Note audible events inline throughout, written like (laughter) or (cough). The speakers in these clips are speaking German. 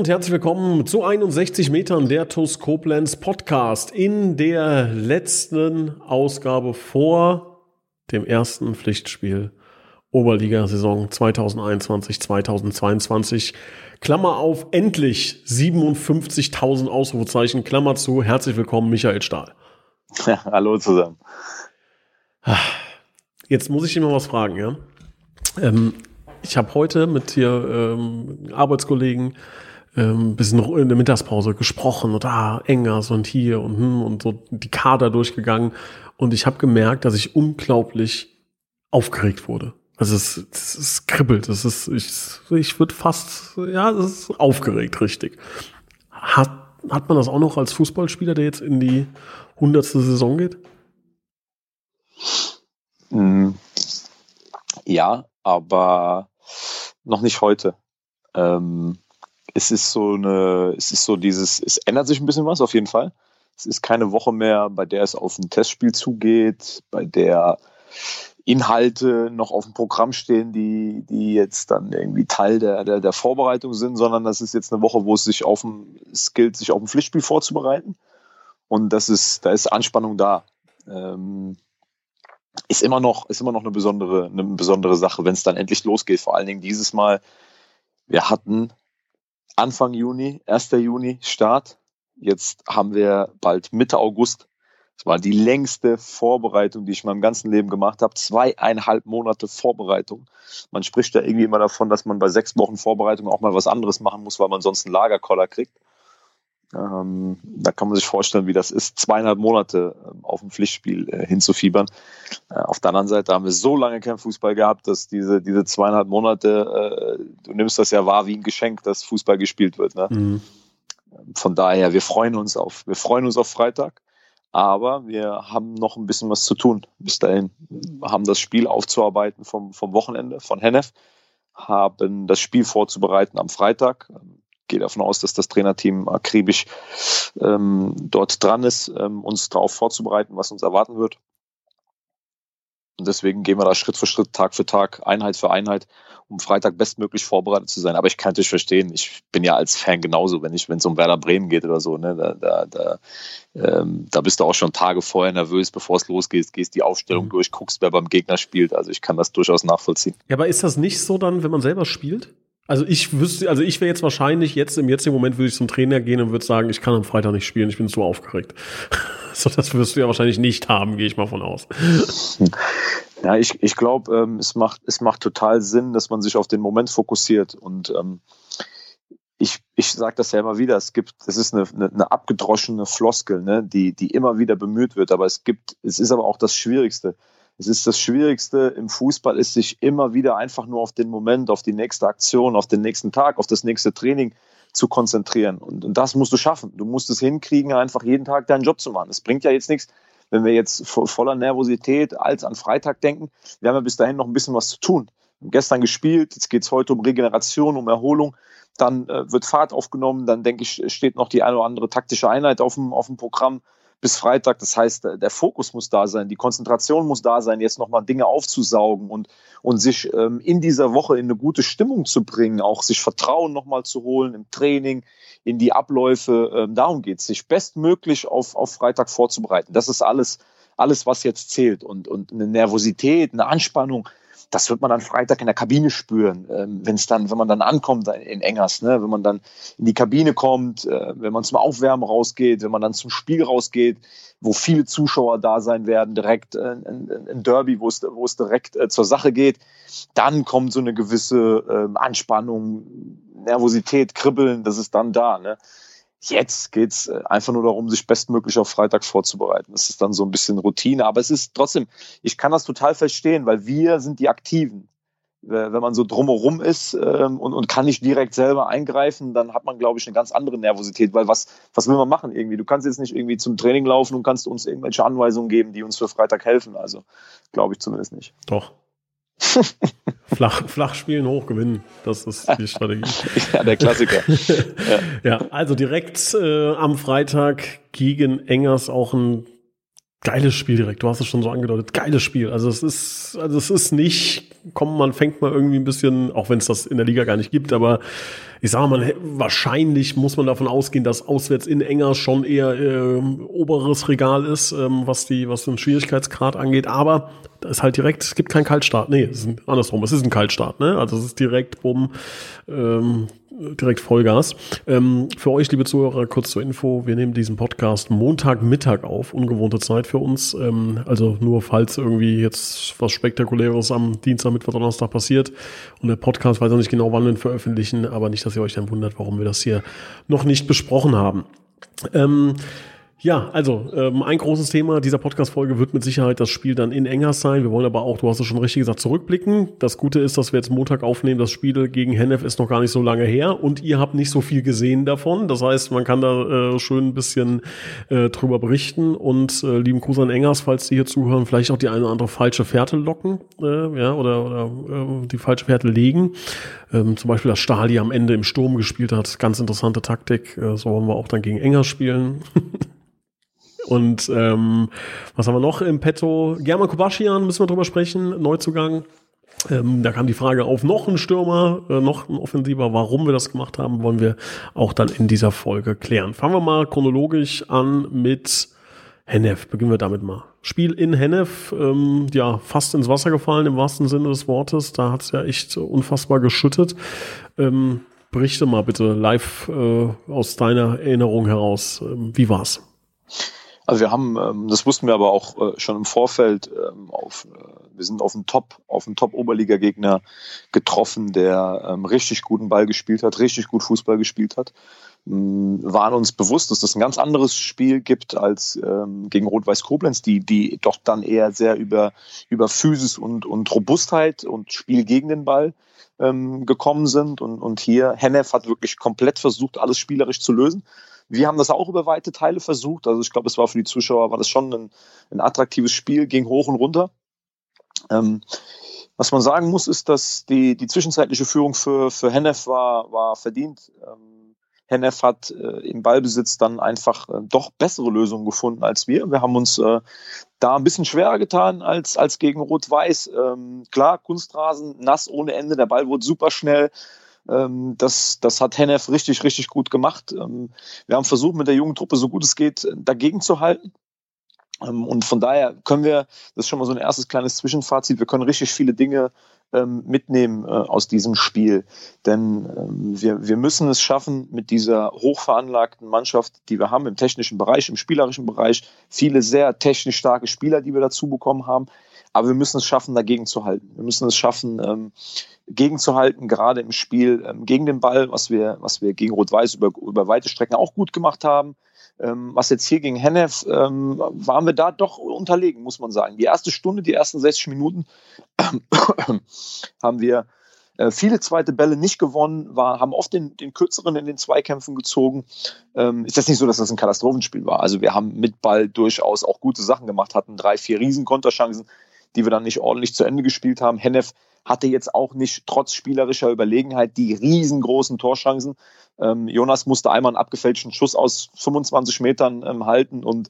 Und herzlich willkommen zu 61 Metern der TUS Koblenz Podcast in der letzten Ausgabe vor dem ersten Pflichtspiel Oberliga-Saison 2021-2022. Klammer auf, endlich 57.000 Ausrufezeichen, Klammer zu. Herzlich willkommen, Michael Stahl. Ja, hallo zusammen. Jetzt muss ich dir mal was fragen, ja? Ähm, ich habe heute mit hier ähm, Arbeitskollegen ähm, bisschen in der Mittagspause gesprochen und ah, Engers und hier und hm, und so die Kader durchgegangen. Und ich habe gemerkt, dass ich unglaublich aufgeregt wurde. Also es, es, es kribbelt, es ist, ich, ich würde fast, ja, es ist aufgeregt, richtig. Hat, hat man das auch noch als Fußballspieler, der jetzt in die hundertste Saison geht? Mm, ja, aber noch nicht heute. Ähm, es ist so eine, es ist so dieses, es ändert sich ein bisschen was auf jeden Fall. Es ist keine Woche mehr, bei der es auf ein Testspiel zugeht, bei der Inhalte noch auf dem Programm stehen, die, die jetzt dann irgendwie Teil der, der, der Vorbereitung sind, sondern das ist jetzt eine Woche, wo es sich auf ein, es gilt, sich auf ein Pflichtspiel vorzubereiten. Und das ist, da ist Anspannung da. Ähm, ist immer noch, ist immer noch eine besondere, eine besondere Sache, wenn es dann endlich losgeht. Vor allen Dingen dieses Mal. Wir hatten Anfang Juni, 1. Juni Start. Jetzt haben wir bald Mitte August. Das war die längste Vorbereitung, die ich in meinem ganzen Leben gemacht habe. Zweieinhalb Monate Vorbereitung. Man spricht da irgendwie immer davon, dass man bei sechs Wochen Vorbereitung auch mal was anderes machen muss, weil man sonst einen Lagerkoller kriegt. Ähm, da kann man sich vorstellen, wie das ist, zweieinhalb Monate ähm, auf ein Pflichtspiel äh, hinzufiebern. Äh, auf der anderen Seite haben wir so lange keinen Fußball gehabt, dass diese, diese zweieinhalb Monate, äh, du nimmst das ja wahr wie ein Geschenk, dass Fußball gespielt wird. Ne? Mhm. Von daher, wir freuen uns auf, wir freuen uns auf Freitag, aber wir haben noch ein bisschen was zu tun bis dahin. Wir haben das Spiel aufzuarbeiten vom, vom Wochenende von Hennef, haben das Spiel vorzubereiten am Freitag gehe davon aus, dass das Trainerteam akribisch ähm, dort dran ist, ähm, uns darauf vorzubereiten, was uns erwarten wird. Und deswegen gehen wir da Schritt für Schritt, Tag für Tag, Einheit für Einheit, um Freitag bestmöglich vorbereitet zu sein. Aber ich kann natürlich verstehen, ich bin ja als Fan genauso, wenn ich, wenn es um Werder Bremen geht oder so, ne, da, da, da, ähm, da bist du auch schon Tage vorher nervös, bevor es losgeht, gehst die Aufstellung mhm. durch, guckst, wer beim Gegner spielt. Also ich kann das durchaus nachvollziehen. Ja, aber ist das nicht so dann, wenn man selber spielt? Also ich wüsste, also ich wäre jetzt wahrscheinlich jetzt im jetzigen Moment würde ich zum Trainer gehen und würde sagen, ich kann am Freitag nicht spielen, ich bin so aufgeregt. (laughs) so, das wirst du ja wahrscheinlich nicht haben, gehe ich mal von aus. (laughs) Ja, ich, ich glaube, ähm, es, macht, es macht total Sinn, dass man sich auf den Moment fokussiert. Und ähm, ich, ich sage das ja immer wieder, es gibt, es ist eine, eine, eine abgedroschene Floskel, ne, die, die immer wieder bemüht wird, aber es gibt, es ist aber auch das Schwierigste es ist das Schwierigste im Fußball, ist sich immer wieder einfach nur auf den Moment, auf die nächste Aktion, auf den nächsten Tag, auf das nächste Training zu konzentrieren. Und, und das musst du schaffen. Du musst es hinkriegen, einfach jeden Tag deinen Job zu machen. Es bringt ja jetzt nichts, wenn wir jetzt voller Nervosität als an Freitag denken. Wir haben ja bis dahin noch ein bisschen was zu tun. Wir haben gestern gespielt, jetzt geht es heute um Regeneration, um Erholung. Dann äh, wird Fahrt aufgenommen, dann denke ich, steht noch die eine oder andere taktische Einheit auf dem, auf dem Programm bis Freitag. Das heißt, der Fokus muss da sein, die Konzentration muss da sein, jetzt nochmal Dinge aufzusaugen und, und sich ähm, in dieser Woche in eine gute Stimmung zu bringen, auch sich Vertrauen nochmal zu holen im Training, in die Abläufe. Ähm, darum geht es, sich bestmöglich auf, auf Freitag vorzubereiten. Das ist alles, alles, was jetzt zählt. Und, und eine Nervosität, eine Anspannung, das wird man dann Freitag in der Kabine spüren, ähm, wenn es dann, wenn man dann ankommt in Engers, ne? wenn man dann in die Kabine kommt, äh, wenn man zum Aufwärmen rausgeht, wenn man dann zum Spiel rausgeht, wo viele Zuschauer da sein werden, direkt äh, ein Derby, wo es, wo es direkt äh, zur Sache geht, dann kommt so eine gewisse äh, Anspannung, Nervosität, Kribbeln, das ist dann da. Ne? Jetzt geht's äh, einfach nur darum, sich bestmöglich auf Freitag vorzubereiten. Das ist dann so ein bisschen Routine, aber es ist trotzdem, ich kann das total verstehen, weil wir sind die Aktiven. wenn man so drumherum ist ähm, und, und kann nicht direkt selber eingreifen, dann hat man, glaube ich, eine ganz andere Nervosität, weil was, was will man machen irgendwie? Du kannst jetzt nicht irgendwie zum Training laufen und kannst uns irgendwelche Anweisungen geben, die uns für Freitag helfen. Also glaube ich zumindest nicht. Doch. Flach, flach spielen, hoch gewinnen. Das ist die Strategie. (laughs) ja, der Klassiker. (laughs) ja. ja, also direkt äh, am Freitag gegen Engers auch ein geiles Spiel direkt. Du hast es schon so angedeutet. Geiles Spiel. Also es ist, also es ist nicht, komm, man fängt mal irgendwie ein bisschen, auch wenn es das in der Liga gar nicht gibt, aber ich sage mal, wahrscheinlich muss man davon ausgehen, dass auswärts in enger schon eher äh, oberes Regal ist, ähm, was die, was den Schwierigkeitsgrad angeht. Aber da ist halt direkt, es gibt keinen Kaltstart. Nee, es ist andersrum, es ist ein Kaltstart, ne? Also es ist direkt, bumm, ähm, direkt Vollgas. Ähm, für euch, liebe Zuhörer, kurz zur Info. Wir nehmen diesen Podcast Montagmittag auf. Ungewohnte Zeit für uns. Ähm, also nur falls irgendwie jetzt was Spektakuläres am Dienstag, Mittwoch, Donnerstag passiert. Und der Podcast weiß auch nicht genau, wann wir ihn veröffentlichen. Aber nicht, dass ihr euch dann wundert, warum wir das hier noch nicht besprochen haben. Ähm, ja, also ähm, ein großes Thema dieser Podcast-Folge wird mit Sicherheit das Spiel dann in Engers sein. Wir wollen aber auch, du hast es schon richtig gesagt, zurückblicken. Das Gute ist, dass wir jetzt Montag aufnehmen. Das Spiel gegen Hennef ist noch gar nicht so lange her und ihr habt nicht so viel gesehen davon. Das heißt, man kann da äh, schön ein bisschen äh, drüber berichten und äh, lieben Gruß an Engers, falls die hier zuhören, vielleicht auch die eine oder andere falsche Fährte locken äh, ja, oder, oder äh, die falsche Fährte legen. Ähm, zum Beispiel, dass Stali am Ende im Sturm gespielt hat. Ganz interessante Taktik. Äh, so wollen wir auch dann gegen Engers spielen. (laughs) Und ähm, was haben wir noch im Petto? German Kubaschian müssen wir drüber sprechen, Neuzugang. Ähm, da kam die Frage auf, noch ein Stürmer, äh, noch ein Offensiver, warum wir das gemacht haben, wollen wir auch dann in dieser Folge klären. Fangen wir mal chronologisch an mit Hennef. Beginnen wir damit mal. Spiel in Hennef, ähm, ja, fast ins Wasser gefallen im wahrsten Sinne des Wortes. Da hat es ja echt unfassbar geschüttet. Ähm, berichte mal bitte live äh, aus deiner Erinnerung heraus. Ähm, wie war's? Also wir haben, ähm, das wussten wir aber auch äh, schon im Vorfeld, ähm, auf, äh, wir sind auf einen Top, auf einen Top-Oberliga-Gegner getroffen, der ähm, richtig guten Ball gespielt hat, richtig gut Fußball gespielt hat. Waren uns bewusst, dass das ein ganz anderes Spiel gibt als gegen Rot-Weiß Koblenz, die, die doch dann eher sehr über, über Physis und, und Robustheit und Spiel gegen den Ball gekommen sind. Und, und hier, Hennef hat wirklich komplett versucht, alles spielerisch zu lösen. Wir haben das auch über weite Teile versucht. Also ich glaube, es war für die Zuschauer war das schon ein, ein attraktives Spiel, ging hoch und runter. Ähm, was man sagen muss, ist, dass die, die zwischenzeitliche Führung für, für Hennef war, war verdient. Ähm, Hennef hat äh, im Ballbesitz dann einfach äh, doch bessere Lösungen gefunden als wir. Wir haben uns äh, da ein bisschen schwerer getan als, als gegen Rot-Weiß. Ähm, klar, Kunstrasen, nass ohne Ende, der Ball wurde super schnell. Ähm, das, das hat Hennef richtig, richtig gut gemacht. Ähm, wir haben versucht, mit der jungen Truppe so gut es geht dagegen zu halten. Ähm, und von daher können wir, das ist schon mal so ein erstes kleines Zwischenfazit, wir können richtig viele Dinge mitnehmen äh, aus diesem Spiel. Denn wir, wir müssen es schaffen, mit dieser hochveranlagten Mannschaft, die wir haben im technischen Bereich, im spielerischen Bereich, viele sehr technisch starke Spieler, die wir dazu bekommen haben, aber wir müssen es schaffen, dagegen zu halten. Wir müssen es schaffen, ähm, gegenzuhalten, gerade im Spiel ähm, gegen den Ball, was wir, was wir gegen Rot-Weiß über, über weite Strecken auch gut gemacht haben. Ähm, was jetzt hier gegen Hennef, ähm, waren wir da doch unterlegen, muss man sagen. Die erste Stunde, die ersten 60 Minuten (coughs) haben wir äh, viele zweite Bälle nicht gewonnen, war, haben oft den, den kürzeren in den Zweikämpfen gezogen. Ähm, ist das nicht so, dass das ein Katastrophenspiel war? Also wir haben mit Ball durchaus auch gute Sachen gemacht, hatten drei, vier Riesenkonterchancen, die wir dann nicht ordentlich zu Ende gespielt haben. Hennef hatte jetzt auch nicht trotz spielerischer Überlegenheit die riesengroßen Torchancen. Ähm, Jonas musste einmal einen abgefälschten Schuss aus 25 Metern ähm, halten und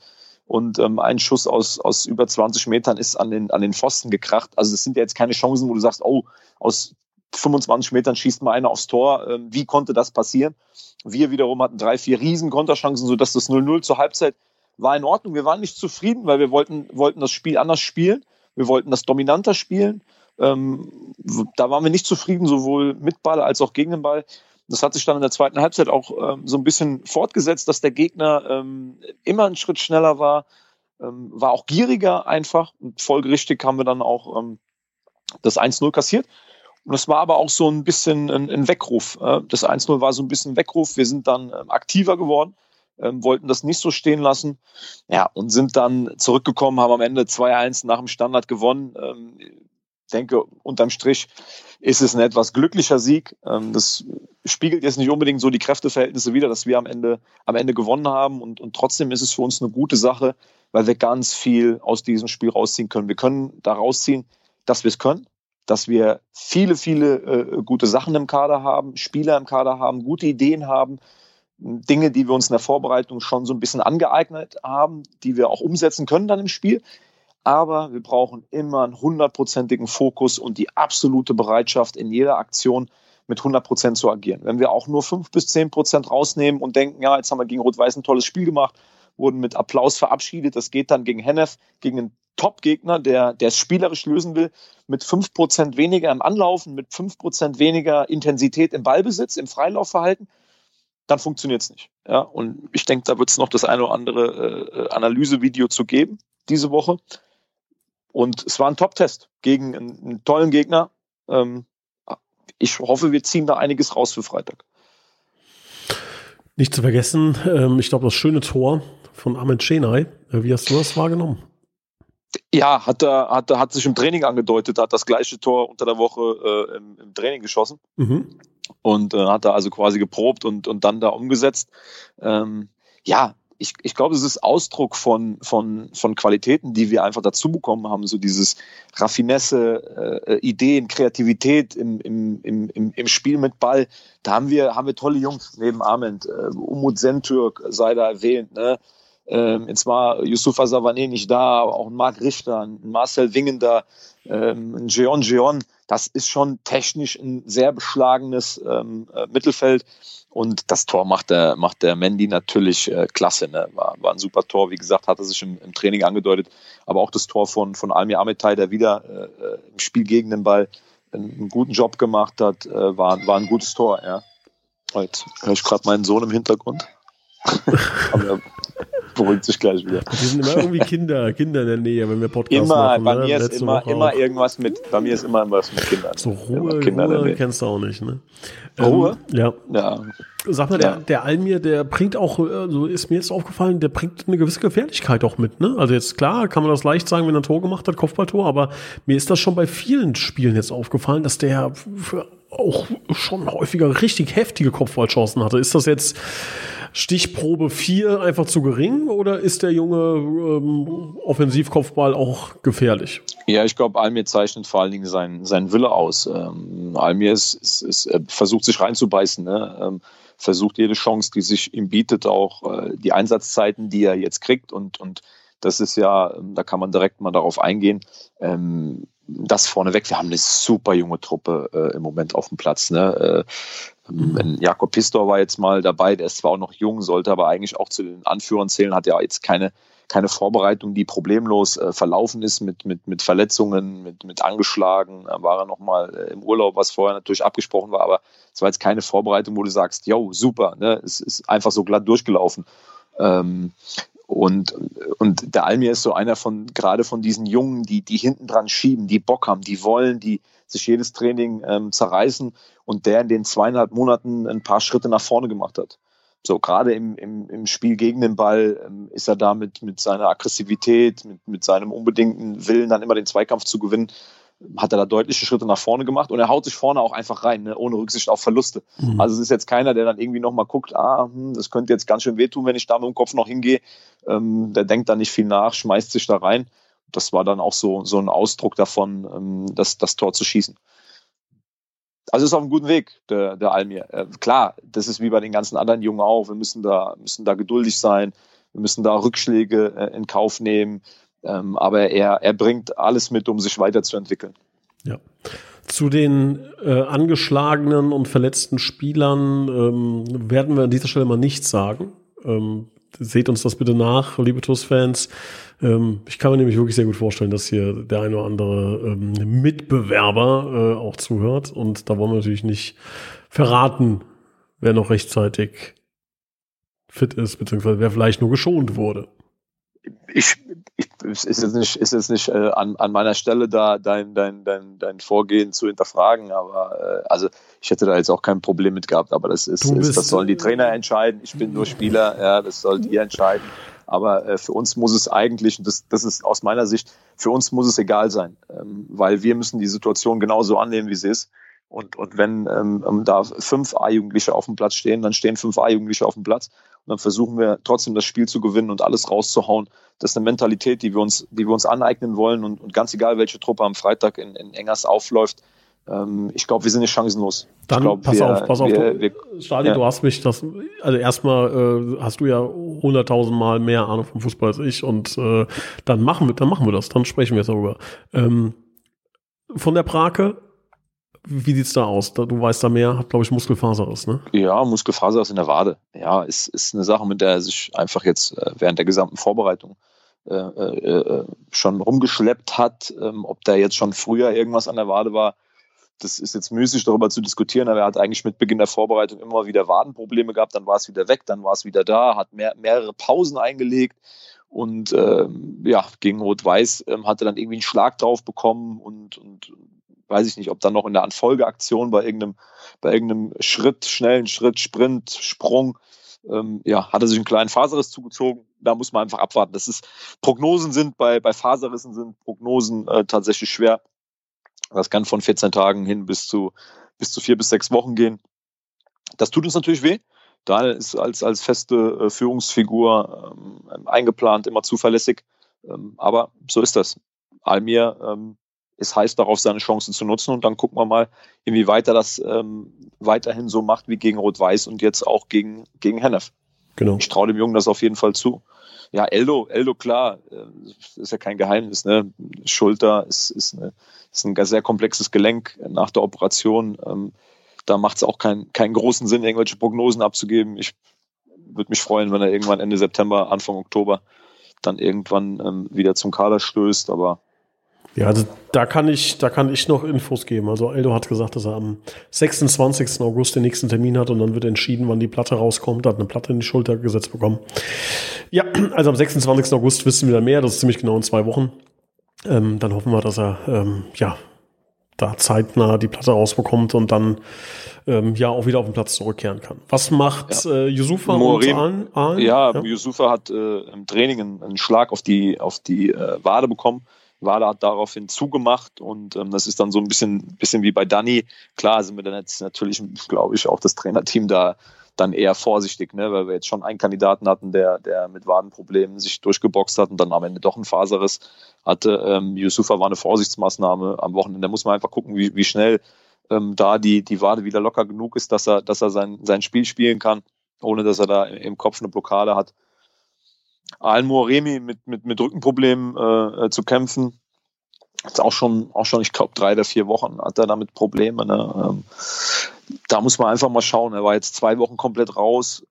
und ähm, ein Schuss aus, aus über 20 Metern ist an den, an den Pfosten gekracht. Also es sind ja jetzt keine Chancen, wo du sagst, oh, aus 25 Metern schießt mal einer aufs Tor. Ähm, wie konnte das passieren? Wir wiederum hatten drei, vier riesen Konterchancen, sodass das 0-0 zur Halbzeit war in Ordnung. Wir waren nicht zufrieden, weil wir wollten, wollten das Spiel anders spielen. Wir wollten das dominanter spielen. Ähm, da waren wir nicht zufrieden, sowohl mit Ball als auch gegen den Ball. Das hat sich dann in der zweiten Halbzeit auch ähm, so ein bisschen fortgesetzt, dass der Gegner ähm, immer einen Schritt schneller war, ähm, war auch gieriger einfach. Und folgerichtig haben wir dann auch ähm, das 1-0 kassiert. Und das war aber auch so ein bisschen ein, ein Weckruf. Äh, das 1-0 war so ein bisschen ein Weckruf. Wir sind dann ähm, aktiver geworden wollten das nicht so stehen lassen. Ja, und sind dann zurückgekommen, haben am Ende 2-1 nach dem Standard gewonnen. Denke, unterm Strich ist es ein etwas glücklicher Sieg. Ähm, das spiegelt jetzt nicht unbedingt so die Kräfteverhältnisse wider, dass wir am Ende, am Ende gewonnen haben. Und, und trotzdem ist es für uns eine gute Sache, weil wir ganz viel aus diesem Spiel rausziehen können. Wir können da rausziehen, dass wir es können, dass wir viele, viele äh, gute Sachen im Kader haben, Spieler im Kader haben, gute Ideen haben, Dinge, die wir uns in der Vorbereitung schon so ein bisschen angeeignet haben, die wir auch umsetzen können dann im Spiel. Aber wir brauchen immer einen hundertprozentigen Fokus und die absolute Bereitschaft, in jeder Aktion mit 100 Prozent zu agieren. Wenn wir auch nur fünf bis zehn Prozent rausnehmen und denken, ja, jetzt haben wir gegen Rot-Weiß ein tolles Spiel gemacht, wurden mit Applaus verabschiedet, das geht dann gegen Hennef, gegen einen Top-Gegner, der, der es spielerisch lösen will, mit fünf Prozent weniger im Anlaufen, mit fünf Prozent weniger Intensität im Ballbesitz, im Freilaufverhalten, dann funktioniert es nicht. Ja, und ich denke, da wird es noch das eine oder andere äh, Analysevideo zu geben diese Woche. Und es war ein Top-Test gegen einen, einen, tollen Gegner. Ähm, ich hoffe, wir ziehen da einiges raus für Freitag. Nicht zu vergessen, ähm, ich glaube, das schöne Tor von Ahmed Chenay. Äh, wie hast du das wahrgenommen? Ja, hat er, hat er hat sich im Training angedeutet, hat das gleiche Tor unter der Woche äh, im, im, Training geschossen. Mhm. Und äh, hat er also quasi geprobt und, und dann da umgesetzt. Ähm, ja, ich, ich glaube, es ist Ausdruck von, von, von Qualitäten, die wir einfach dazu bekommen haben. So dieses Raffinesse, äh, Ideen, Kreativität im, im, im, im Spiel mit Ball. Da haben wir, haben wir tolle Jungs neben Arment. Äh, Umut Sentürk sei da erwähnt. Ne? Ähm, jetzt war Yusufa Savané nicht da, aber auch ein Marc Richter, ein Marcel Wingender, ähm, ein Jeon Jeon. Das ist schon technisch ein sehr beschlagenes ähm, äh, Mittelfeld. Und das Tor macht der, macht der Mandy natürlich äh, klasse. Ne? War, war ein super Tor. Wie gesagt, hat er sich im, im Training angedeutet. Aber auch das Tor von, von Almir Ametay, der wieder äh, äh, im Spiel gegen den Ball einen, einen guten Job gemacht hat, äh, war, war ein gutes Tor. Ja. Jetzt höre ich gerade meinen Sohn im Hintergrund. (laughs) Aber beruhigt sich gleich wieder. Die sind immer irgendwie Kinder, Kinder in der Nähe, wenn wir Podcasts immer, machen. Bei ne? mir ist immer, immer irgendwas mit, bei mir ist immer irgendwas mit Kindern. So Ruhe, Kinder Ruhe kennst du auch nicht, ne? Ruhe? Ähm, ja. ja. Sag mal, ja. der, der Almir, der bringt auch, so also ist mir jetzt aufgefallen, der bringt eine gewisse Gefährlichkeit auch mit, ne? Also jetzt klar, kann man das leicht sagen, wenn er ein Tor gemacht hat, Kopfballtor, aber mir ist das schon bei vielen Spielen jetzt aufgefallen, dass der für auch schon häufiger richtig heftige Kopfballchancen hatte. Ist das jetzt Stichprobe 4 einfach zu gering oder ist der junge ähm, Offensivkopfball auch gefährlich? Ja, ich glaube, Almir zeichnet vor allen Dingen seinen, seinen Wille aus. Ähm, Almir ist, ist, ist, äh, versucht sich reinzubeißen, ne? ähm, versucht jede Chance, die sich ihm bietet, auch äh, die Einsatzzeiten, die er jetzt kriegt und, und das ist ja, da kann man direkt mal darauf eingehen. Ähm, das vorneweg, wir haben eine super junge Truppe äh, im Moment auf dem Platz. Ne? Äh, mhm. Jakob Pistor war jetzt mal dabei, der ist zwar auch noch jung, sollte aber eigentlich auch zu den Anführern zählen, hat ja jetzt keine, keine Vorbereitung, die problemlos äh, verlaufen ist mit, mit, mit Verletzungen, mit, mit angeschlagen. Da war er nochmal äh, im Urlaub, was vorher natürlich abgesprochen war, aber es war jetzt keine Vorbereitung, wo du sagst, yo, super, ne? es ist einfach so glatt durchgelaufen. Ähm, und, und der Almir ist so einer von, gerade von diesen Jungen, die, die hinten dran schieben, die Bock haben, die wollen, die sich jedes Training ähm, zerreißen und der in den zweieinhalb Monaten ein paar Schritte nach vorne gemacht hat. So, gerade im, im, im Spiel gegen den Ball ähm, ist er da mit, mit seiner Aggressivität, mit, mit seinem unbedingten Willen, dann immer den Zweikampf zu gewinnen, hat er da deutliche Schritte nach vorne gemacht und er haut sich vorne auch einfach rein, ne, ohne Rücksicht auf Verluste. Mhm. Also es ist jetzt keiner, der dann irgendwie nochmal guckt, ah, hm, das könnte jetzt ganz schön wehtun, wenn ich da mit dem Kopf noch hingehe. Ähm, der denkt da nicht viel nach, schmeißt sich da rein. Das war dann auch so, so ein Ausdruck davon, ähm, das, das Tor zu schießen. Also ist auf einem guten Weg, der, der Almir. Äh, klar, das ist wie bei den ganzen anderen Jungen auch. Wir müssen da, müssen da geduldig sein. Wir müssen da Rückschläge äh, in Kauf nehmen. Ähm, aber er, er bringt alles mit, um sich weiterzuentwickeln. Ja. Zu den äh, angeschlagenen und verletzten Spielern ähm, werden wir an dieser Stelle mal nichts sagen. Ähm, seht uns das bitte nach, liebe TUS-Fans. Ähm, ich kann mir nämlich wirklich sehr gut vorstellen, dass hier der eine oder andere ähm, Mitbewerber äh, auch zuhört. Und da wollen wir natürlich nicht verraten, wer noch rechtzeitig fit ist, beziehungsweise wer vielleicht nur geschont wurde ich, ich ist jetzt nicht, ist jetzt nicht äh, an, an meiner Stelle da dein, dein, dein, dein Vorgehen zu hinterfragen, aber äh, also ich hätte da jetzt auch kein Problem mit gehabt, aber das ist, ist das sollen die Trainer entscheiden. Ich bin nur Spieler, ja, das sollt ihr entscheiden. Aber äh, für uns muss es eigentlich, und das, das ist aus meiner Sicht, für uns muss es egal sein, ähm, weil wir müssen die Situation genauso annehmen, wie sie ist. Und, und wenn ähm, ähm da fünf A-Jugendliche auf dem Platz stehen, dann stehen fünf A-Jugendliche auf dem Platz. Und dann versuchen wir trotzdem das Spiel zu gewinnen und alles rauszuhauen. Das ist eine Mentalität, die wir uns, die wir uns aneignen wollen. Und, und ganz egal, welche Truppe am Freitag in, in Engers aufläuft, ähm, ich glaube, wir sind nicht chancenlos. Dann glaub, pass wir, auf, pass auf, wir, du, wir, Stadi, ja. du hast mich das, also erstmal äh, hast du ja hunderttausend Mal mehr Ahnung vom Fußball als ich und äh, dann machen wir, dann machen wir das, dann sprechen wir jetzt darüber. Ähm, von der Prake, wie sieht's da aus? Du weißt da mehr, hat glaube ich Muskelfaser ist, ne? Ja, Muskelfaser ist in der Wade. Ja, ist, ist eine Sache, mit der er sich einfach jetzt äh, während der gesamten Vorbereitung äh, äh, äh schon rumgeschleppt hat. Ähm, ob da jetzt schon früher irgendwas an der Wade war, das ist jetzt müßig darüber zu diskutieren, aber er hat eigentlich mit Beginn der Vorbereitung immer wieder Wadenprobleme gehabt, dann war es wieder weg, dann war es wieder da, hat mehr, mehrere Pausen eingelegt und ähm, ja, gegen Rot-Weiß ähm, er dann irgendwie einen Schlag drauf bekommen und, und weiß ich nicht, ob dann noch in der Anfolgeaktion bei irgendeinem, bei irgendeinem Schritt, schnellen Schritt, Sprint, Sprung, ähm, ja, hat er sich einen kleinen Faserriss zugezogen. Da muss man einfach abwarten. Das ist, Prognosen sind bei, bei Faserrissen sind Prognosen äh, tatsächlich schwer. Das kann von 14 Tagen hin bis zu, bis zu vier bis sechs Wochen gehen. Das tut uns natürlich weh. Daniel ist als, als feste äh, Führungsfigur ähm, eingeplant, immer zuverlässig. Ähm, aber so ist das. Almir ähm, ist heiß darauf, seine Chancen zu nutzen und dann gucken wir mal, inwieweit er das ähm, weiterhin so macht wie gegen Rot-Weiß und jetzt auch gegen, gegen Hennef. Genau. Ich traue dem Jungen das auf jeden Fall zu. Ja, Eldo, Eldo, klar, äh, ist ja kein Geheimnis. Ne? Schulter ist, ist, eine, ist ein sehr komplexes Gelenk nach der Operation. Ähm, da macht es auch keinen keinen großen Sinn, irgendwelche Prognosen abzugeben. Ich würde mich freuen, wenn er irgendwann Ende September, Anfang Oktober dann irgendwann ähm, wieder zum Kader stößt. Aber ja, also da kann ich, da kann ich noch Infos geben. Also Eldo hat gesagt, dass er am 26. August den nächsten Termin hat und dann wird entschieden, wann die Platte rauskommt. Er hat eine Platte in die Schulter gesetzt bekommen. Ja, also am 26. August wissen wir dann mehr. Das ist ziemlich genau in zwei Wochen. Ähm, dann hoffen wir, dass er ähm, ja da zeitnah die Platte rausbekommt und dann ähm, ja auch wieder auf den Platz zurückkehren kann. Was macht ja. äh, Yusufa und Aalen? Ja, ja, Yusufa hat äh, im Training einen, einen, Schlag auf die, auf die äh, Wade bekommen Wada hat daraufhin zugemacht und ähm, das ist dann so ein bisschen, bisschen wie bei Danny. Klar sind wir dann jetzt natürlich, glaube ich, auch das Trainerteam da dann eher vorsichtig, ne? weil wir jetzt schon einen Kandidaten hatten, der, der mit Wadenproblemen sich durchgeboxt hat und dann am Ende doch ein Faserriss hatte. Ähm, Yusufa war eine Vorsichtsmaßnahme am Wochenende. Da muss man einfach gucken, wie, wie schnell ähm, da die, die Wade wieder locker genug ist, dass er, dass er sein, sein Spiel spielen kann, ohne dass er da im Kopf eine Blockade hat. Al-Muaremi mit, mit, mit Rückenproblemen äh, äh, zu kämpfen. Jetzt auch schon, auch schon, ich glaube, drei oder vier Wochen hat er damit Probleme. Ne? Ähm, da muss man einfach mal schauen. Er war jetzt zwei Wochen komplett raus.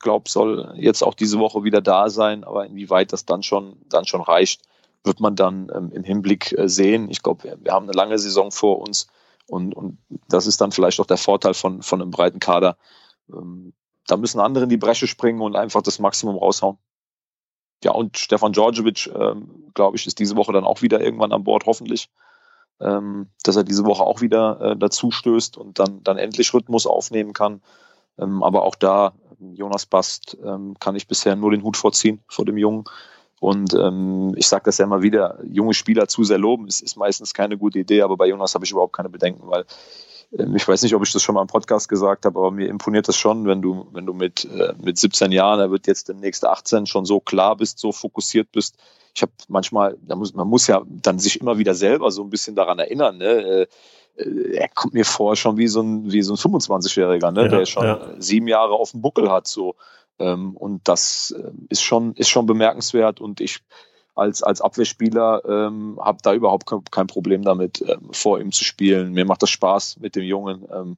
Glaub, soll jetzt auch diese Woche wieder da sein, aber inwieweit das dann schon, dann schon reicht, wird man dann ähm, im Hinblick äh, sehen. Ich glaube, wir, wir, haben eine lange Saison vor uns und, und das ist dann vielleicht auch der Vorteil von, von einem breiten Kader. Ähm, da müssen andere in die Bresche springen und einfach das Maximum raushauen ja, und Stefan Djordjevic, ähm, glaube ich, ist diese Woche dann auch wieder irgendwann an Bord, hoffentlich. Ähm, dass er diese Woche auch wieder äh, dazu stößt und dann, dann endlich Rhythmus aufnehmen kann. Ähm, aber auch da, Jonas Bast, ähm, kann ich bisher nur den Hut vorziehen vor dem Jungen. Und ähm, ich sage das ja immer wieder, junge Spieler zu sehr loben, ist, ist meistens keine gute Idee, aber bei Jonas habe ich überhaupt keine Bedenken, weil ähm, ich weiß nicht, ob ich das schon mal im Podcast gesagt habe, aber mir imponiert das schon, wenn du, wenn du mit, äh, mit 17 Jahren, er wird jetzt demnächst 18, schon so klar bist, so fokussiert bist. Ich habe manchmal, da muss, man muss ja dann sich immer wieder selber so ein bisschen daran erinnern, ne? Äh, er kommt mir vor schon wie so ein, wie so ein 25-Jähriger, ne? Ja, der schon ja. sieben Jahre auf dem Buckel hat, so. Ähm, und das äh, ist schon, ist schon bemerkenswert und ich, als, als Abwehrspieler ähm, habe da überhaupt kein Problem damit, ähm, vor ihm zu spielen. Mir macht das Spaß mit dem Jungen, ähm,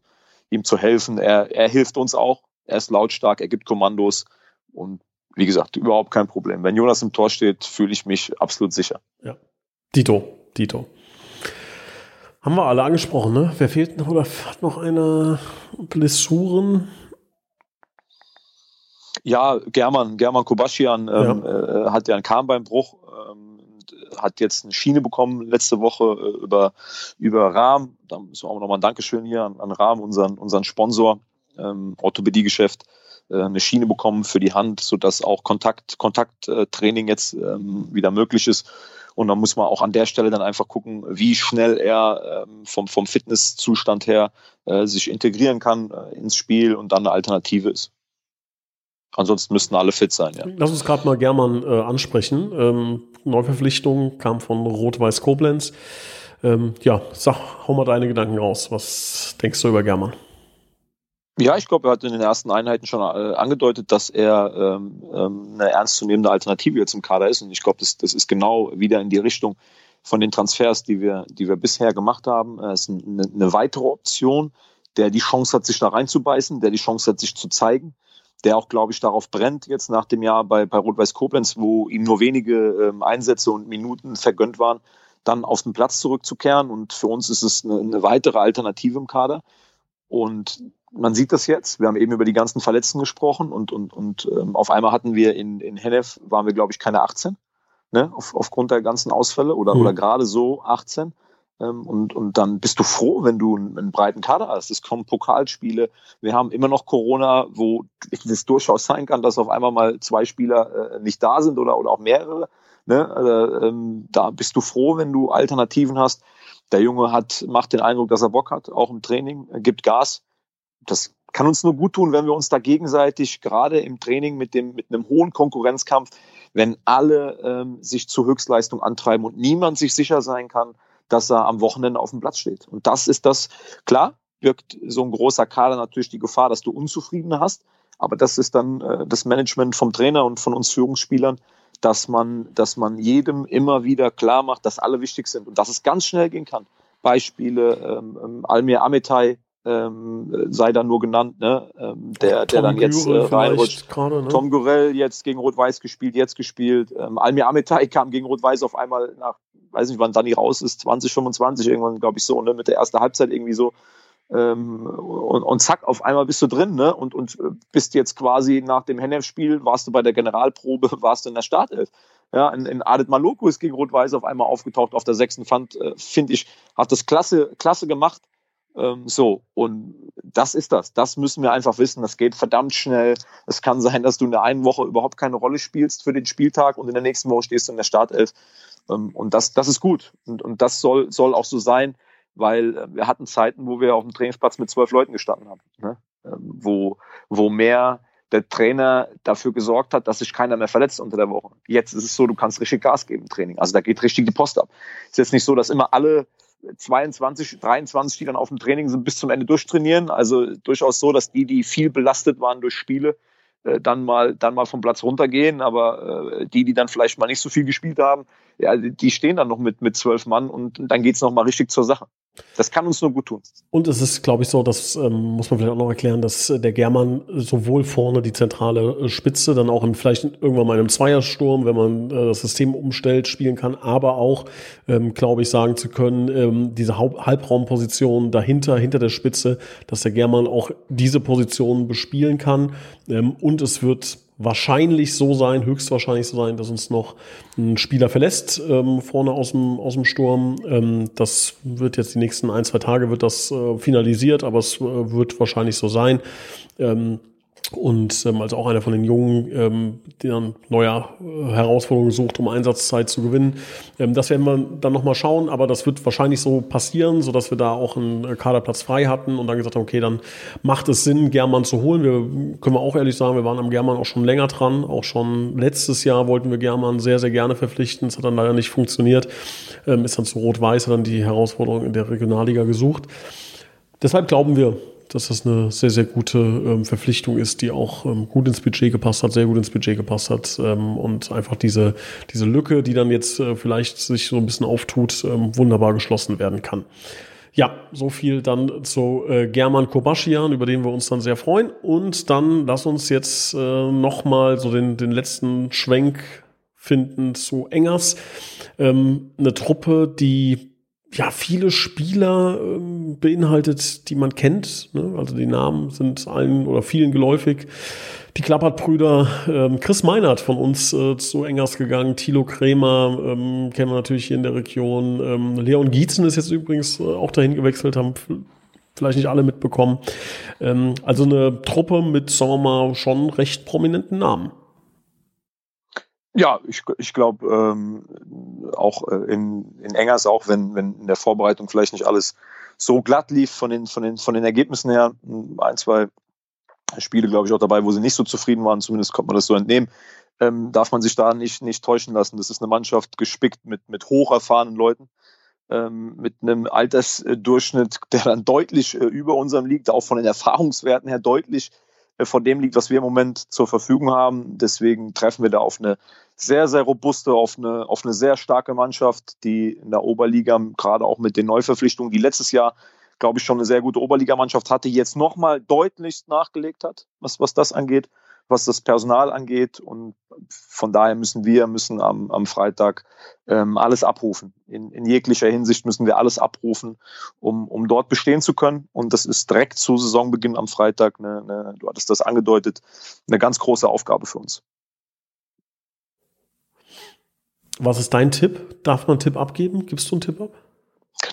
ihm zu helfen. Er, er hilft uns auch. Er ist lautstark, er gibt Kommandos und wie gesagt, überhaupt kein Problem. Wenn Jonas im Tor steht, fühle ich mich absolut sicher. Ja. Dito, Dito. Haben wir alle angesprochen, ne? Wer fehlt noch oder hat noch eine Blessuren? Ja, German, German Kubaschian ähm, ja. Äh, hat ja einen Kahnbeinbruch, hat jetzt eine Schiene bekommen letzte Woche äh, über, über Rahm. Da müssen wir auch nochmal ein Dankeschön hier an, an Rahm, unseren, unseren Sponsor, ähm, Orthopädiegeschäft. äh, eine Schiene bekommen für die Hand, sodass auch Kontakt, Kontakttraining jetzt ähm, wieder möglich ist. Und dann muss man auch an der Stelle dann einfach gucken, wie schnell er ähm, vom, vom Fitnesszustand her äh, sich integrieren kann äh, ins Spiel und dann eine Alternative ist. Ansonsten müssten alle fit sein, ja. Lass uns gerade mal German äh, ansprechen. Ähm, Neuverpflichtung kam von Rot-Weiß Koblenz. Ähm, ja, sag, hau mal deine Gedanken raus. Was denkst du über German? Ja, ich glaube, er hat in den ersten Einheiten schon äh, angedeutet, dass er ähm, ähm, eine ernstzunehmende Alternative jetzt im Kader ist. Und ich glaube, das, das ist genau wieder in die Richtung von den Transfers, die wir, die wir bisher gemacht haben. Er ist eine, eine weitere Option, der die Chance hat, sich da reinzubeißen, der die Chance hat, sich zu zeigen, der auch, glaube ich, darauf brennt, jetzt nach dem Jahr bei, bei Rot-Weiß Koblenz, wo ihm nur wenige ähm, Einsätze und Minuten vergönnt waren, dann auf den Platz zurückzukehren. Und für uns ist es eine, eine weitere Alternative im Kader. Und man sieht das jetzt. Wir haben eben über die ganzen Verletzten gesprochen und, und, und ähm, auf einmal hatten wir in, in Hennef, waren wir, glaube ich, keine 18, ne, auf, aufgrund der ganzen Ausfälle oder, mhm. oder gerade so 18. Ähm, und, und dann bist du froh, wenn du einen, breiten Kader hast. Es kommen Pokalspiele. Wir haben immer noch Corona, wo es durchaus sein kann, dass auf einmal mal zwei Spieler äh, nicht da sind oder, oder auch mehrere. Ne? Also, ähm, da bist du froh, wenn du Alternativen hast. Der Junge hat, macht den Eindruck, dass er Bock hat, auch im Training, gibt Gas das kann uns nur gut tun, wenn wir uns da gegenseitig gerade im Training mit dem mit einem hohen Konkurrenzkampf, wenn alle ähm, sich zur Höchstleistung antreiben und niemand sich sicher sein kann, dass er am Wochenende auf dem Platz steht. Und das ist das klar birgt so ein großer Kader natürlich die Gefahr, dass du Unzufriedene hast. Aber das ist dann äh, das Management vom Trainer und von uns Führungsspielern, dass man, dass man jedem immer wieder klar macht, dass alle wichtig sind und dass es ganz schnell gehen kann. Beispiele ähm, ähm Almir Ametai, ähm, sei da nur genannt, ne? Ähm, der, der dann jetzt äh, reinrutscht. Grade, ne? Tom Gorell jetzt gegen Rot-Weiß gespielt, jetzt gespielt. Ähm, Almir Ametai kam gegen Rot-Weiß auf einmal nach, weiß nicht, wann Danny raus ist, 2025 irgendwann, glaube ich, so, ne? Mit der ersten Halbzeit irgendwie so. Ähm, und, und zack, auf einmal bist du drin, ne? Und, und äh, bist jetzt quasi nach dem Hennef-Spiel, warst du bei der Generalprobe, (laughs) warst du in der Startelf. Ja, in, in Adet Maloku ist gegen Rot-Weiß auf einmal aufgetaucht auf der sechsten Fand, äh, finde ich, hat das klasse, klasse gemacht. Ähm, so, und das ist das. Das müssen wir einfach wissen. Das geht verdammt schnell. Es kann sein, dass du in der einen Woche überhaupt keine Rolle spielst für den Spieltag und in der nächsten Woche stehst du in der Startelf. Ähm, und das, das ist gut. Und, und das soll, soll auch so sein, weil äh, wir hatten Zeiten, wo wir auf dem Trainingsplatz mit zwölf Leuten gestanden haben, ne? Ähm, wo, wo mehr der Trainer dafür gesorgt hat, dass sich keiner mehr verletzt unter der Woche. Jetzt ist es so, du kannst richtig Gas geben im Training. Also da geht richtig die Post ab. Ist jetzt nicht so, dass immer alle 22, 23, die dann auf dem Training sind, bis zum Ende durchtrainieren. Also durchaus so, dass die, die viel belastet waren durch Spiele, äh, dann mal, dann mal vom Platz runtergehen. Aber äh, die, die dann vielleicht mal nicht so viel gespielt haben, ja, die stehen dann noch mit, mit zwölf Mann und dann geht's noch mal richtig zur Sache. Das kann uns nur gut tun. Und es ist, glaube ich, so, das ähm, muss man vielleicht auch noch erklären, dass äh, der German sowohl vorne die zentrale äh, Spitze, dann auch in, vielleicht irgendwann mal in einem Zweiersturm, wenn man äh, das System umstellt, spielen kann, aber auch, ähm, glaube ich, sagen zu können, ähm, diese Haupt Halbraumposition dahinter, hinter der Spitze, dass der German auch diese Position bespielen kann. Ähm, und es wird wahrscheinlich so sein, höchstwahrscheinlich so sein, dass uns noch ein Spieler verlässt ähm, vorne aus dem, aus dem Sturm. Ähm, das wird jetzt die nächsten ein, zwei Tage wird das äh, finalisiert, aber es äh, wird wahrscheinlich so sein. Ähm, und ähm, als auch einer von den Jungen, ähm, die dann neue äh, Herausforderungen sucht, um Einsatzzeit zu gewinnen. Ähm, das werden wir dann nochmal schauen, aber das wird wahrscheinlich so passieren, so dass wir da auch einen äh, Kaderplatz frei hatten und dann gesagt haben, okay, dann macht es Sinn, German zu holen. Wir können wir auch ehrlich sagen, wir waren am German auch schon länger dran. Auch schon letztes Jahr wollten wir German sehr, sehr gerne verpflichten. Es hat dann leider nicht funktioniert. Ähm, ist dann zu Rot-Weiß, hat dann die Herausforderung in der Regionalliga gesucht. Deshalb glauben wir, dass das eine sehr, sehr gute ähm, Verpflichtung ist, die auch ähm, gut ins Budget gepasst hat, sehr gut ins Budget gepasst hat ähm, und einfach diese, diese Lücke, die dann jetzt äh, vielleicht sich so ein bisschen auftut, ähm, wunderbar geschlossen werden kann. Ja, so viel dann zu äh, German Kobaschian, über den wir uns dann sehr freuen. Und dann lass uns jetzt äh, nochmal so den, den letzten Schwenk finden zu Engers. Ähm, eine Truppe, die ja, viele Spieler ähm, beinhaltet, die man kennt. Ne? Also die Namen sind allen oder vielen geläufig. Die Klappert-Brüder, ähm, Chris Meinert von uns äh, zu Engers gegangen, Thilo Krämer ähm, kennen wir natürlich hier in der Region. Ähm, Leon Gietzen ist jetzt übrigens äh, auch dahin gewechselt, haben vielleicht nicht alle mitbekommen. Ähm, also eine Truppe mit, sagen wir mal, schon recht prominenten Namen. Ja, ich, ich glaube, ähm, auch äh, in, in Engers, auch wenn, wenn in der Vorbereitung vielleicht nicht alles so glatt lief von den, von den, von den Ergebnissen her, ein, zwei Spiele, glaube ich, auch dabei, wo sie nicht so zufrieden waren, zumindest konnte man das so entnehmen, ähm, darf man sich da nicht, nicht täuschen lassen. Das ist eine Mannschaft gespickt mit, mit hocherfahrenen Leuten, ähm, mit einem Altersdurchschnitt, der dann deutlich äh, über unserem liegt, auch von den Erfahrungswerten her deutlich von dem liegt, was wir im Moment zur Verfügung haben. Deswegen treffen wir da auf eine sehr, sehr robuste, auf eine, auf eine sehr starke Mannschaft, die in der Oberliga, gerade auch mit den Neuverpflichtungen, die letztes Jahr, glaube ich, schon eine sehr gute Oberligamannschaft hatte, jetzt nochmal deutlichst nachgelegt hat, was, was das angeht was das Personal angeht. Und von daher müssen wir müssen am, am Freitag ähm, alles abrufen. In, in jeglicher Hinsicht müssen wir alles abrufen, um, um dort bestehen zu können. Und das ist direkt zu Saisonbeginn am Freitag, eine, eine, du hattest das angedeutet, eine ganz große Aufgabe für uns. Was ist dein Tipp? Darf man einen Tipp abgeben? Gibst du einen Tipp ab?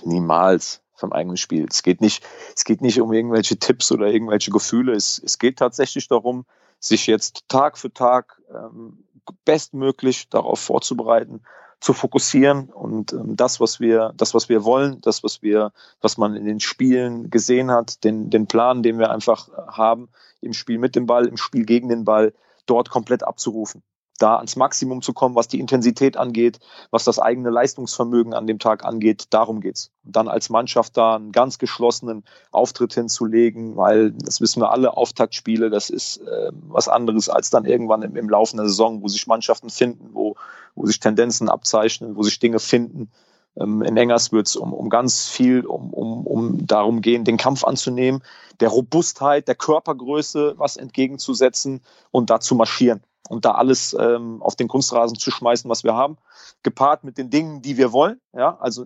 Niemals vom eigenen Spiel. Es geht nicht, es geht nicht um irgendwelche Tipps oder irgendwelche Gefühle. Es, es geht tatsächlich darum, sich jetzt Tag für Tag ähm, bestmöglich darauf vorzubereiten, zu fokussieren und ähm, das, was wir, das, was wir wollen, das, was wir, was man in den Spielen gesehen hat, den, den Plan, den wir einfach haben, im Spiel mit dem Ball, im Spiel gegen den Ball, dort komplett abzurufen da ans Maximum zu kommen, was die Intensität angeht, was das eigene Leistungsvermögen an dem Tag angeht. Darum geht's. Und dann als Mannschaft da einen ganz geschlossenen Auftritt hinzulegen, weil das wissen wir alle, Auftaktspiele, das ist äh, was anderes als dann irgendwann im, im Laufe der Saison, wo sich Mannschaften finden, wo, wo sich Tendenzen abzeichnen, wo sich Dinge finden. Ähm, in Engers wird es um, um ganz viel um, um, um darum gehen, den Kampf anzunehmen, der Robustheit, der Körpergröße was entgegenzusetzen und da zu marschieren und da alles ähm, auf den Kunstrasen zu schmeißen, was wir haben, gepaart mit den Dingen, die wir wollen. Ja, also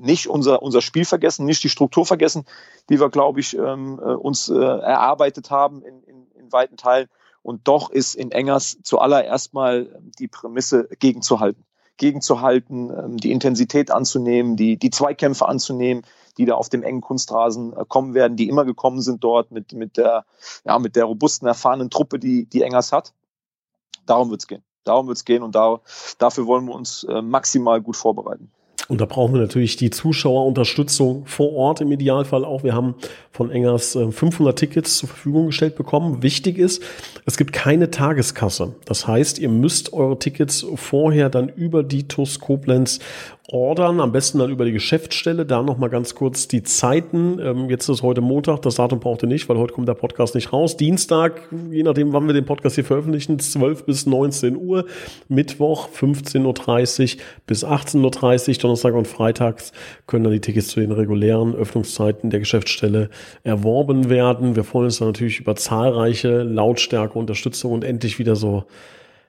nicht unser, unser Spiel vergessen, nicht die Struktur vergessen, die wir, glaube ich, ähm, äh, uns äh, erarbeitet haben in, in, in weiten Teilen. Und doch ist in Engers zuallererst mal die Prämisse gegenzuhalten. Gegenzuhalten, ähm, die Intensität anzunehmen, die, die Zweikämpfe anzunehmen, die da auf dem engen Kunstrasen äh, kommen werden, die immer gekommen sind dort mit, mit, der, ja, mit der robusten, erfahrenen Truppe, die, die Engers hat. Darum wird es gehen. Darum wird es gehen und da, dafür wollen wir uns äh, maximal gut vorbereiten. Und da brauchen wir natürlich die Zuschauerunterstützung vor Ort im Idealfall auch. Wir haben von Engers 500 äh, Tickets zur Verfügung gestellt bekommen. Wichtig ist, es gibt keine Tageskasse. Das heißt, ihr müsst eure Tickets vorher dann über die TUS Koblenz ordern, am besten dann über die Geschäftsstelle. Da nochmal ganz kurz die Zeiten. Ähm, jetzt ist heute Montag, das Datum braucht ihr nicht, weil heute kommt der Podcast nicht raus. Dienstag, je nachdem, wann wir den Podcast hier veröffentlichen, 12 bis 19 Uhr. Mittwoch 15.30 Uhr bis 18.30 Uhr. Donnerstag und Freitags können dann die Tickets zu den regulären Öffnungszeiten der Geschäftsstelle erworben werden. Wir freuen uns dann natürlich über zahlreiche Lautstärke, Unterstützung und endlich wieder so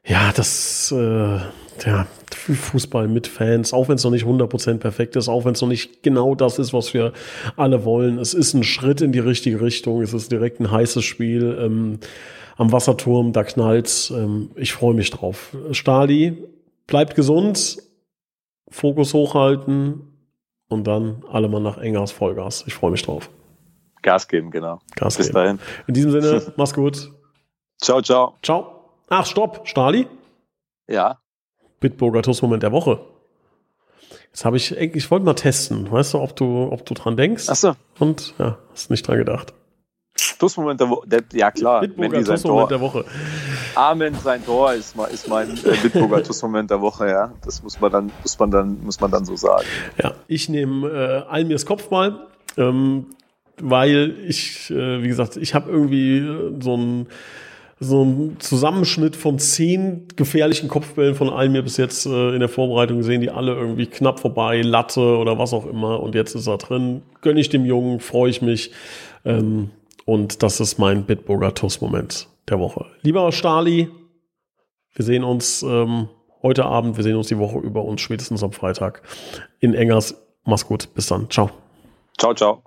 ja, das, äh, ja, Fußball mit Fans, auch wenn es noch nicht 100% perfekt ist, auch wenn es noch nicht genau das ist, was wir alle wollen. Es ist ein Schritt in die richtige Richtung. Es ist direkt ein heißes Spiel ähm, am Wasserturm, da knallt's. Ähm, ich freue mich drauf. Stali, bleibt gesund, Fokus hochhalten und dann alle mal nach Engers Vollgas. Ich freue mich drauf. Gas geben, genau. Gas Bis geben. dahin. In diesem Sinne, (laughs) mach's gut. Ciao, ciao. Ciao. Ach, stopp, Stali? Ja. Bitburger Toastmoment der Woche. Jetzt habe ich, ich wollte mal testen. Weißt du, ob du, ob du dran denkst? Ach so. Und ja, hast nicht dran gedacht. Toastmoment der Woche, ja klar. Bitburger Toastmoment der Woche. Amen, sein Tor ist, ist mein äh, Bitburger Toastmoment der Woche, ja. Das muss man dann, muss man dann, muss man dann so sagen. Ja, ich nehme äh, Almirs Kopfball, ähm, weil ich, äh, wie gesagt, ich habe irgendwie äh, so ein so ein Zusammenschnitt von zehn gefährlichen Kopfbällen von allen mir bis jetzt äh, in der Vorbereitung gesehen, die alle irgendwie knapp vorbei, Latte oder was auch immer. Und jetzt ist er drin. Gönne ich dem Jungen, freue ich mich. Ähm, und das ist mein Bitburger Tuss-Moment der Woche. Lieber Stali, wir sehen uns ähm, heute Abend, wir sehen uns die Woche über uns spätestens am Freitag in Engers. Mach's gut, bis dann. Ciao. Ciao, ciao.